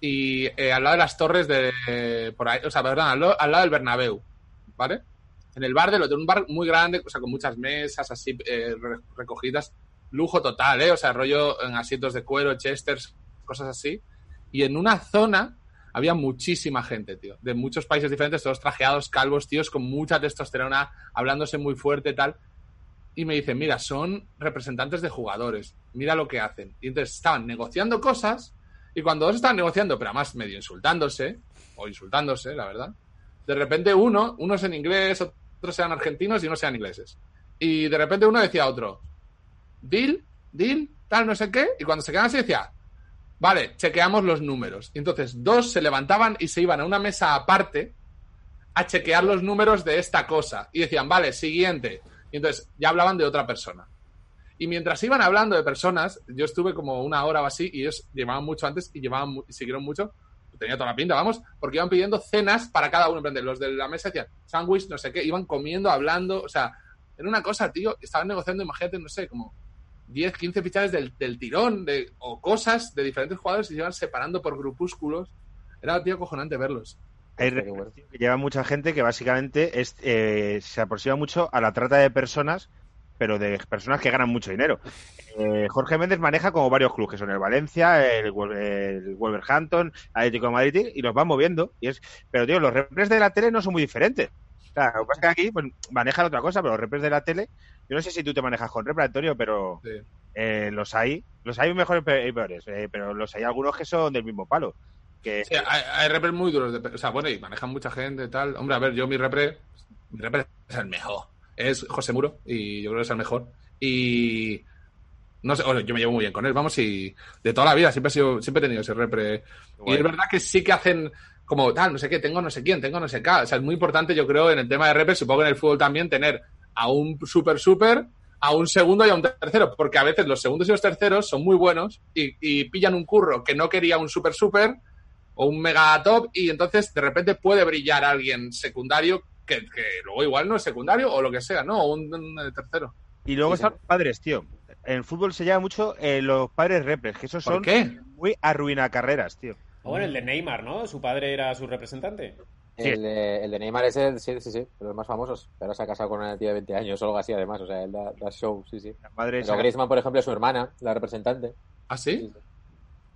y eh, al lado de las torres de. Por ahí, o sea, perdón, al, al lado del Bernabéu, ¿vale? En el bar del hotel, un bar muy grande, o sea, con muchas mesas así eh, re- recogidas. Lujo total, ¿eh? O sea, rollo en asientos de cuero, chesters, cosas así. Y en una zona había muchísima gente, tío, de muchos países diferentes, todos trajeados, calvos, tíos, con mucha testosterona, hablándose muy fuerte, tal. Y me dicen, mira, son representantes de jugadores, mira lo que hacen. Y entonces estaban negociando cosas, y cuando dos estaban negociando, pero además medio insultándose, o insultándose, la verdad, de repente uno, unos en inglés, otros eran argentinos y unos eran ingleses. Y de repente uno decía a otro, deal, deal, tal, no sé qué, y cuando se quedaban así decía, vale, chequeamos los números. Y entonces dos se levantaban y se iban a una mesa aparte a chequear los números de esta cosa. Y decían, vale, siguiente. Y entonces ya hablaban de otra persona. Y mientras iban hablando de personas, yo estuve como una hora o así y ellos llevaban mucho antes y llevaban mu- y siguieron mucho. Tenía toda la pinta, vamos, porque iban pidiendo cenas para cada uno. Los de la mesa decían sándwich, no sé qué, iban comiendo, hablando. O sea, era una cosa, tío. Estaban negociando, imagínate, no sé, como 10, 15 fichajes del, del tirón de, o cosas de diferentes jugadores y se iban separando por grupúsculos. Era, tío, cojonante verlos. Hay que lleva mucha gente que básicamente es, eh, se aproxima mucho a la trata de personas, pero de personas que ganan mucho dinero. Eh, Jorge Méndez maneja como varios clubes, que son el Valencia, el, el Wolverhampton, Atlético de Madrid, y los van moviendo. Y es, pero, tío, los repres de la tele no son muy diferentes. O sea, lo que pasa es que aquí pues, manejan otra cosa, pero los repres de la tele, yo no sé si tú te manejas con repre, Antonio, pero Sí. eh, los hay. Los hay mejores y peores, eh, pero los hay algunos que son del mismo palo. Que, Sí, hay, hay repres muy duros. De, o sea, bueno, y manejan mucha gente y tal. Hombre, a ver, yo mi repre, mi repre es el mejor. Es José Muro y yo creo que es el mejor. Y no sé, bueno, yo me llevo muy bien con él, vamos, y de toda la vida siempre he sido, siempre he tenido ese repre. Y es verdad que sí que hacen como tal, no sé qué, tengo no sé quién, tengo no sé qué. O sea, es muy importante, yo creo, en el tema de repre, supongo que en el fútbol también, tener a un super super, a un segundo y a un tercero, porque a veces los segundos y los terceros son muy buenos y, y pillan un curro que no quería un super super o un mega top y entonces de repente puede brillar alguien secundario que, que luego igual no es secundario o lo que sea, ¿no? O un, un tercero. Y luego Sí, están los padres, tío. En el fútbol se llama mucho eh, los padres repres, que esos ¿Por son qué? muy arruina carreras, tío. Ah, bueno, el de Neymar, ¿no? Su padre era su representante. Sí. El, de, el de Neymar es el, sí, sí, sí, de los más famosos. Ahora se ha casado con una tía de 20 años o algo así, además. O sea, él da, da show, sí, sí. La madre Pero Griezmann, por ejemplo, es su hermana, la representante. ¿Ah, sí?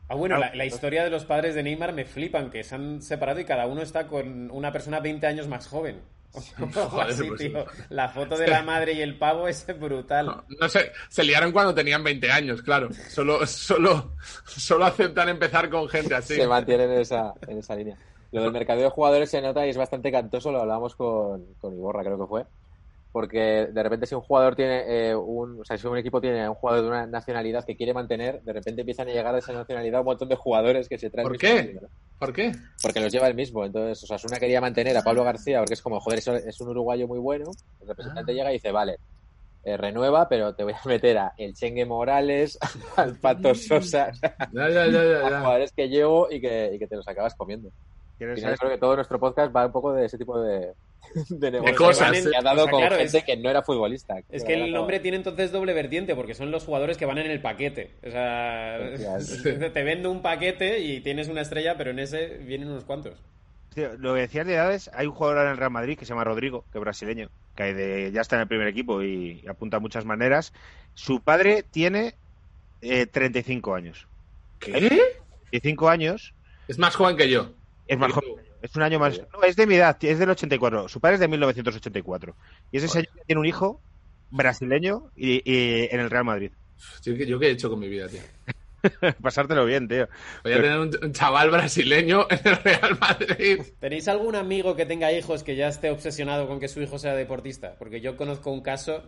Ah, bueno, Ah, la, la historia de los padres de Neymar me flipan, que se han separado y cada uno está con una persona 20 años más joven. Joder, pues tío. La foto de la madre y el pavo es brutal. No, no sé, se liaron cuando tenían 20 años, claro. Solo, solo, solo aceptan empezar con gente así. Se mantiene en esa, en esa línea. Lo del mercado de jugadores se nota y es bastante cantoso, lo hablábamos con, con Iborra, creo que fue. Porque de repente si un jugador tiene eh, un, o sea, si un equipo tiene un jugador de una nacionalidad que quiere mantener, de repente empiezan a llegar a esa nacionalidad un montón de jugadores que se traen. ¿Por qué? ¿Por qué? Porque los lleva el mismo. Entonces, o sea, Osasuna quería mantener a Pablo García porque es como, joder, es un uruguayo muy bueno. El representante Ah. llega y dice, vale, eh, renueva, pero te voy a meter a el Chengue Morales, al Pato Sosa, Ya, ya, ya, a jugadores que llevo y que, y que te los acabas comiendo. ¿Quieres Y yo creo que todo nuestro podcast va un poco de ese tipo de, de negocios cosas, que ha dado O sea, con claro, gente es- que no era futbolista. Es que el nombre tiene entonces doble vertiente, porque son los jugadores que van en el paquete. O sea, te vendo un paquete y tienes una estrella, pero en ese vienen unos cuantos. Tío, lo que decías de edades, hay un jugador en el Real Madrid que se llama Rodrigo, que es brasileño, que de- ya está en el primer equipo y, y apunta a muchas maneras. Su padre tiene eh, 35 años. ¿Qué? 35 años Es más joven que yo. Es más. Es un año más. No, es de mi edad, es del 84. Su padre es de 1984. Y ese señor tiene un hijo brasileño y, y en el Real Madrid. Yo, ¿Yo qué he hecho con mi vida, tío? Pasártelo bien, tío. Voy a tener un, un chaval brasileño en el Real Madrid. ¿Tenéis algún amigo que tenga hijos que ya esté obsesionado con que su hijo sea deportista? Porque yo conozco un caso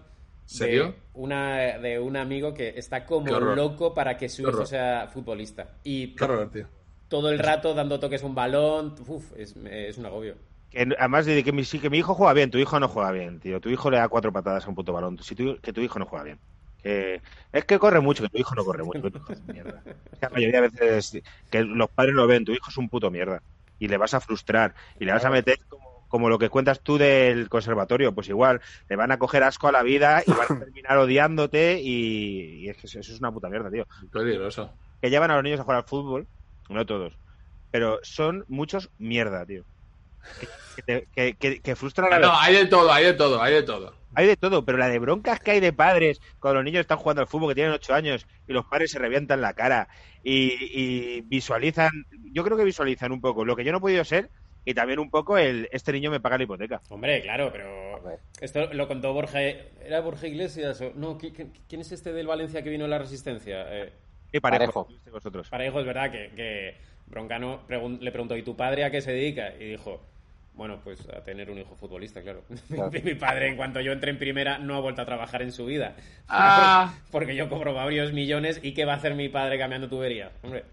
¿Serio? de, una, de un amigo que está como loco para que su hijo sea futbolista. Y Qué horror, tío. Todo el rato dando toques a un balón. Uf, es, es un agobio. Que, además de que mi, sí, que mi hijo juega bien, tu hijo no juega bien, tío. Tu hijo le da cuatro patadas a un puto balón. Si tu, que tu hijo no juega bien. Que, es que corre mucho, que tu hijo no corre mucho. que tu hijo es mierda. La mayoría de veces que los padres lo ven, tu hijo es un puto mierda. Y le vas a frustrar. Y le vas a meter como, como lo que cuentas tú del conservatorio. Pues igual, le van a coger asco a la vida y van a terminar odiándote. Y, y es que eso es una puta mierda, tío. Peligroso. Que llevan a los niños a jugar al fútbol, no todos. Pero son muchos mierda, tío. Que, te- que, que- que frustran a la No, hay de todo, hay de todo, hay de todo. hay de todo, pero la de broncas que hay de padres cuando los niños están jugando al fútbol que tienen 8 años y los padres se revientan la cara y, y visualizan, yo creo que visualizan un poco lo que yo no he podido ser y también un poco el este niño me paga la hipoteca. Hombre, claro, pero esto lo contó Borja. ¿Era Borja Iglesias? o- No, ¿qui- qui- ¿quién es este del Valencia que vino en la Resistencia? Eh, Y parejo, Parejo. ¿viste vosotros. Parejo, es verdad que, que Broncano pregun- le preguntó, ¿y tu padre a qué se dedica? Y dijo, bueno, pues a tener un hijo futbolista, claro. Claro. Mi padre, en cuanto yo entré en primera, no ha vuelto a trabajar en su vida. Ah. Porque yo cobro varios millones y ¿qué va a hacer mi padre cambiando tuberías? Hombre,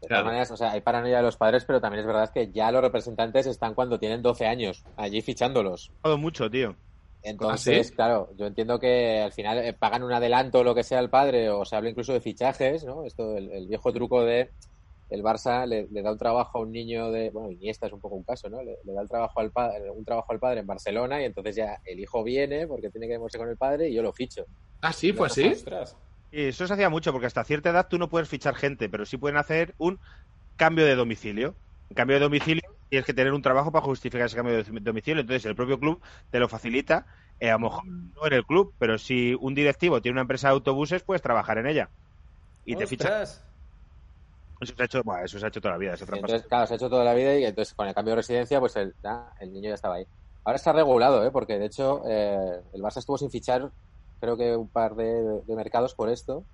De Claro. todas maneras, o sea, hay paranoia de los padres, pero también es verdad que ya los representantes están cuando tienen 12 años, allí fichándolos. Todo mucho, tío. Entonces, ¿Ah, sí? claro, yo entiendo que al final eh, pagan un adelanto o lo que sea al padre, o se habla incluso de fichajes, ¿no? Esto, el, el viejo truco de el Barça le, le da un trabajo a un niño de, bueno, Iniesta es un poco un caso, ¿no? Le, le da el trabajo al padre, un trabajo al padre en Barcelona y entonces ya el hijo viene porque tiene que demostrarse con el padre y yo lo ficho. Ah, sí, fue así. eso se hacía mucho porque hasta cierta edad tú no puedes fichar gente, pero sí pueden hacer un cambio de domicilio. Un cambio de domicilio tienes que tener un trabajo para justificar ese cambio de domicilio. Entonces el propio club te lo facilita. eh, a lo mejor no en el club, pero si un directivo tiene una empresa de autobuses, puedes trabajar en ella. Y te fichas. Eso se ha hecho, bueno, eso se ha hecho toda la vida. Entonces, claro, se ha hecho toda la vida y entonces con el cambio de residencia, pues el, el niño ya estaba ahí. Ahora está regulado, ¿eh? Porque de hecho eh, el Barça estuvo sin fichar, creo que un par de, de mercados por esto.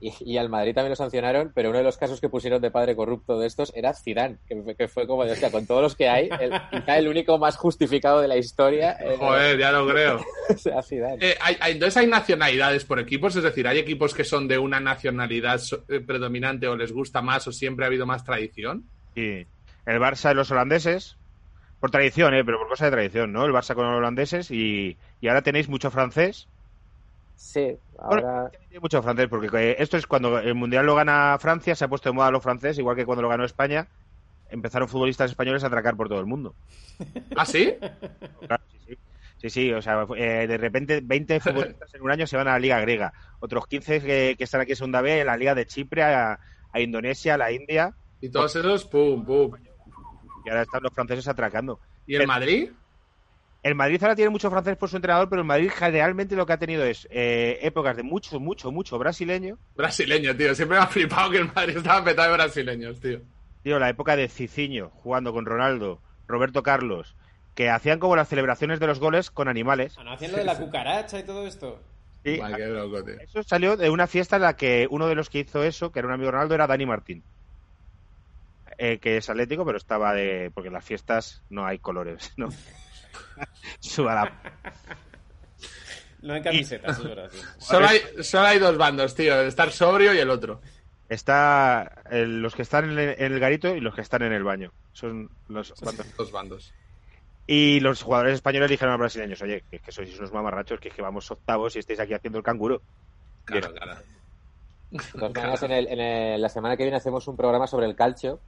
Y, y al Madrid también lo sancionaron, pero uno de los casos que pusieron de padre corrupto de estos era Zidane, que, fue- que fue como de, hostia, con todos los que hay, el, quizá el único más justificado de la historia Joder, ya lo creo. sea Zidane. Eh, hay- hay- entonces hay nacionalidades por equipos, es decir, hay equipos que son de una nacionalidad eh, predominante o les gusta más o siempre ha habido más tradición. Y el Barça y los holandeses, por tradición, ¿eh? pero por cosa de tradición, ¿no? El Barça con los holandeses y, y ahora tenéis mucho francés. Sí, ahora... Tiene mucho francés, porque eh, esto es cuando el Mundial lo gana Francia, se ha puesto de moda los franceses, igual que cuando lo ganó España, empezaron futbolistas españoles a atracar por todo el mundo. ¿Ah, sí? Claro, sí, sí. Sí, sí, o sea, eh, de repente 20 futbolistas en un año se van a la Liga Griega, otros 15 que, que están aquí en Segunda B, en la Liga de Chipre, a, a Indonesia, a la India, Y todos esos, pum, pum. y ahora están los franceses atracando. ¿Y el Madrid? El Madrid ahora tiene mucho francés por su entrenador, pero el Madrid generalmente lo que ha tenido es eh, épocas de mucho, mucho, mucho brasileño. Brasileño, tío. Siempre me ha flipado que el Madrid estaba petado de brasileños, tío. Tío, la época de Cicinho jugando con Ronaldo, Roberto Carlos, que hacían como las celebraciones de los goles con animales. Ah, ¿No hacían lo de la cucaracha y todo esto? Qué loco, tío. eso salió de una fiesta en la que uno de los que hizo eso, que era un amigo de Ronaldo, era Dani Martín. Eh, que es atlético, pero estaba de. Porque en las fiestas no hay colores, ¿no? Suba la No hay camisetas, eso es verdad. Solo hay, solo hay dos bandos, tío. El estar sobrio y el otro. Está el- los que están en el, en el garito y los que están en el baño. Son los bandos. Dos bandos. Y los jugadores españoles dijeron a los brasileños, oye, que es que sois unos mamarrachos, que es que vamos octavos y estáis aquí haciendo el canguro. Claro, claro. De todas maneras, en, el- en el- la semana que viene hacemos un programa sobre el calcio.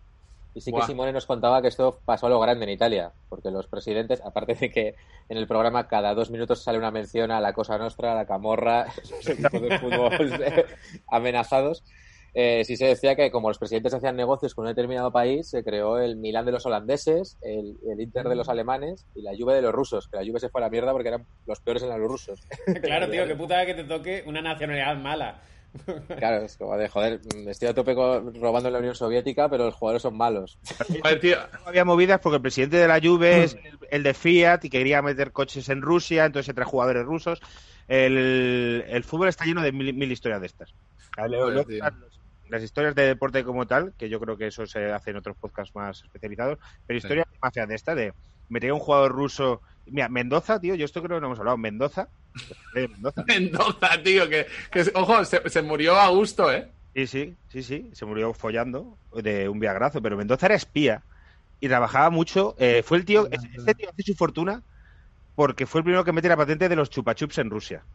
Y sí que Buah. Simone nos contaba que esto pasó a lo grande en Italia, porque los presidentes, aparte de que en el programa cada dos minutos sale una mención a la Cosa Nostra, a la Camorra, esos equipos de fútbol eh, amenazados, eh, sí se decía que como los presidentes hacían negocios con un determinado país, se creó el Milán de los holandeses, el, el Inter de los alemanes y la Juve de los rusos, que la Juve se fue a la mierda porque eran los peores eran los rusos. Claro, tío, qué putada que te toque una nacionalidad mala. Claro, es como de joder, mm, estoy a tope con- robando en la Unión Soviética, pero los jugadores son malos. Joder, tío. Había movidas porque el presidente de la Juve es el, el de Fiat y quería meter coches en Rusia, entonces se trae jugadores rusos. El, el fútbol está lleno de mil, mil historias de estas. Las historias de deporte como tal, que yo creo que eso se hace en otros podcasts más especializados, pero historias más feas de esta, de meter a un jugador ruso. Mira, Mendoza, tío, yo esto creo que no hemos hablado. Mendoza. eh, Mendoza. Mendoza, tío. Que, que ojo, se, se murió a gusto, ¿eh? Sí, sí, sí, sí, se murió follando de un viagrazo, pero Mendoza era espía y trabajaba mucho. eh, fue el tío, ese ese tío hace su fortuna porque fue el primero que metió la patente de los chupachups en Rusia.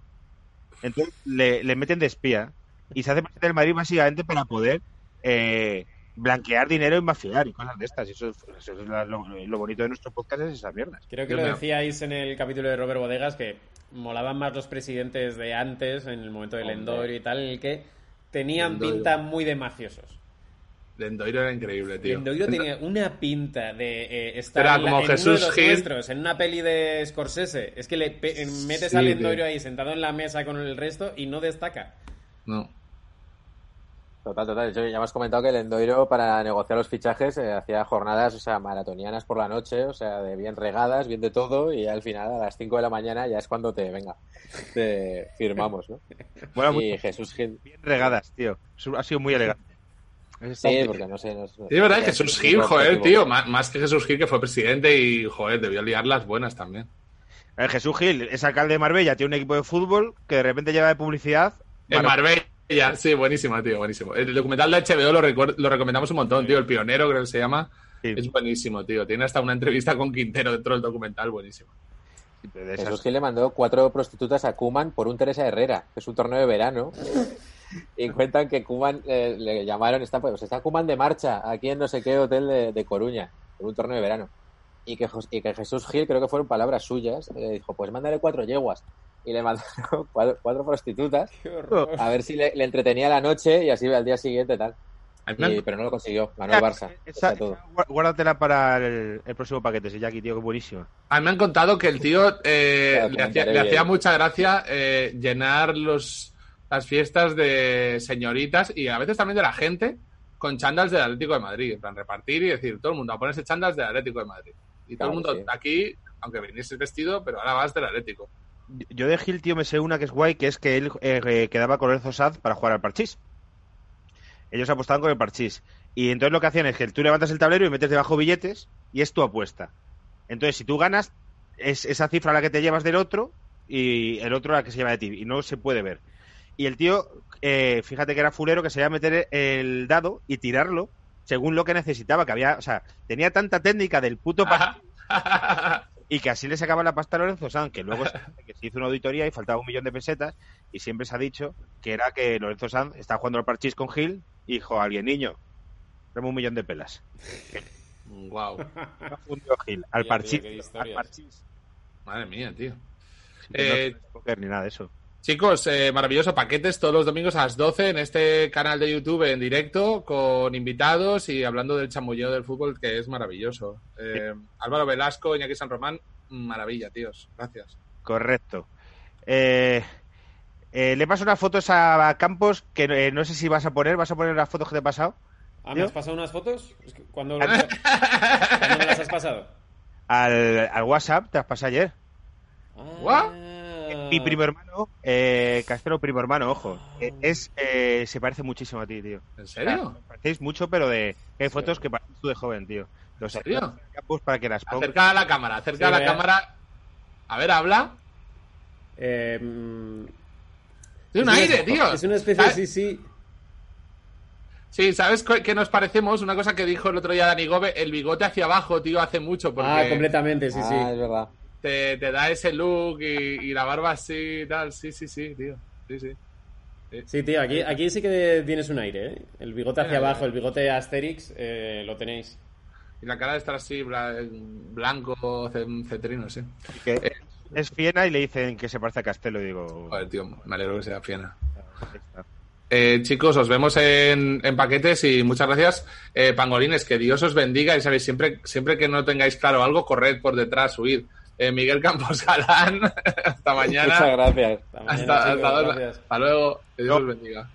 Entonces le, le meten de espía y se hace presidente del Madrid básicamente para poder eh, blanquear dinero y mafiar y cosas de estas. Y eso, es- eso es la- lo, lo bonito de nuestro podcast es esas mierdas. Creo que Dios lo mío. decíais en el capítulo de Robert Bodegas que molaban más los presidentes de antes, en el momento del Hombre. Endoiro y tal, en el que tenían Lendoiro. pinta muy de mafiosos. Lendoiro era increíble, tío. Lendoiro tenía una pinta de eh, estar Era en, la- como en Jesús uno de los Gil. nuestros, en una peli de Scorsese. Es que le metes Sí, a tío. Lendoiro ahí sentado en la mesa con el resto y no destaca. No. Total, total. Yo ya me has comentado que el Endoiro para negociar los fichajes eh, hacía jornadas, o sea, maratonianas por la noche, o sea, de bien regadas, bien de todo, y al final a las 5 de la mañana ya es cuando te, venga, te firmamos, ¿no? Bueno, y Jesús Gil. bien regadas, tío. Ha sido muy elegante. Sí, porque no sé. No, sé- Sí, es verdad, Jesús es Gil, joder, tío. Más, que Jesús Gil, que fue presidente y, joder, debió liar las buenas también. Eh, Jesús Gil es alcalde de Marbella, tiene un equipo de fútbol que de repente lleva de publicidad. En Mar- Sí, buenísimo, tío, buenísimo. El documental de HBO lo, recomendamos un montón, tío. El pionero, creo que se llama. Sí. Es buenísimo, tío. Tiene hasta una entrevista con Quintero dentro del documental, buenísimo. Jesús Gil le mandó cuatro prostitutas a Kuman por un Teresa Herrera, que es un torneo de verano. Y cuentan que Kuman eh, le llamaron, está, pues está Kuman de marcha aquí en no sé qué hotel de, de Coruña, por un torneo de verano. Y que, Jos- y que Jesús Gil, creo que fueron palabras suyas, le dijo, pues mándale cuatro yeguas. Y le mandaron cuatro, cuatro prostitutas Qué horror. a ver si le, le entretenía la noche y así al día siguiente tal. Y- pero no lo consiguió, ganó el Barça. Esa- todo. guárdatela para el, el próximo paquete, sí, Jackie, tío, que buenísimo. A mí me han contado que el tío eh, le, hacía, le hacía mucha gracia eh, llenar los, las fiestas de señoritas y a veces también de la gente con chándals del Atlético de Madrid. En plan, repartir y decir, todo el mundo a ponerse chándals del Atlético de Madrid. Y todo el mundo sí. aquí, aunque viniese vestido, pero ahora vas del Atlético. Yo de Gil, tío, me sé una que es guay, que es que él eh, eh, quedaba con Lorenzo Sanz para jugar al parchís. Ellos apostaban con el parchís. Y entonces lo que hacían es que tú levantas el tablero y metes debajo billetes y es tu apuesta. Entonces, si tú ganas, es esa cifra la que te llevas del otro y el otro la que se lleva de ti. Y no se puede ver. Y el tío, eh, fíjate que era fulero que se iba a meter el dado y tirarlo según lo que necesitaba. Que había, o sea, tenía tanta técnica del puto parchís y que así le sacaba la pasta a Lorenzo Sanz, que luego se, que se hizo una auditoría y faltaba un millón de pesetas, y siempre se ha dicho que era que Lorenzo Sanz estaba jugando al parchís con Gil y dijo a alguien, niño, dame un millón de pelas. wow. Gil al parchís. al. Madre mía, tío. No Eh, es póker ni nada de eso. Chicos, eh, maravilloso. Paquetes todos los domingos a las 12 en este canal de YouTube en directo con invitados y hablando del chamulleo del fútbol que es maravilloso. Eh, Álvaro Velasco, Iñaki San Román, maravilla, tíos. Gracias. Correcto. Eh, eh, le paso unas fotos a Campos que eh, no sé si vas a poner, ¿vas a poner las fotos que te he pasado? Ah, ¿me has pasado unas fotos? ¿Cuándo, ¿Cuándo me las has pasado? Al, al WhatsApp, te las pasé ayer. ¿What? Ah. Mi primo hermano, eh, Castelo primo hermano, ojo, eh, es eh, se parece muchísimo a ti, tío. ¿En serio? Parecéis mucho, pero de hay fotos que pareces tú de joven, tío. Los ¿En serio? Para que las pongas. Acerca a la cámara, acerca Sí, a la cámara. A ver, habla. Eh, Tiene un es una- aire, tío. Es una especie de ¿Sabes? sí, sí. Sí, ¿sabes qué nos parecemos? Una cosa que dijo el otro día Dani Gobe, el bigote hacia abajo, tío, hace mucho. Porque Ah, completamente, sí, sí. Ah, es verdad. Te, te da ese look y, y la barba así y tal. Sí, sí, sí, tío. Sí, sí. Sí, tío, aquí, aquí sí que tienes un aire, ¿eh? El bigote hacia abajo, el bigote Asterix, eh, lo tenéis. Y la cara de estar así, bla- blanco, ce- cetrino, sí. Que es Fiena y le dicen que se parece a Castelo y digo... Joder, tío, me alegro que sea fiena. Eh, chicos, os vemos en, en paquetes y muchas gracias. Eh, pangolines, que Dios os bendiga y sabéis, siempre, siempre que no tengáis claro algo, corred por detrás, huid. Eh, Miguel Campos Galán, hasta mañana. Muchas gracias. Hasta, luego. Que Dios os bendiga.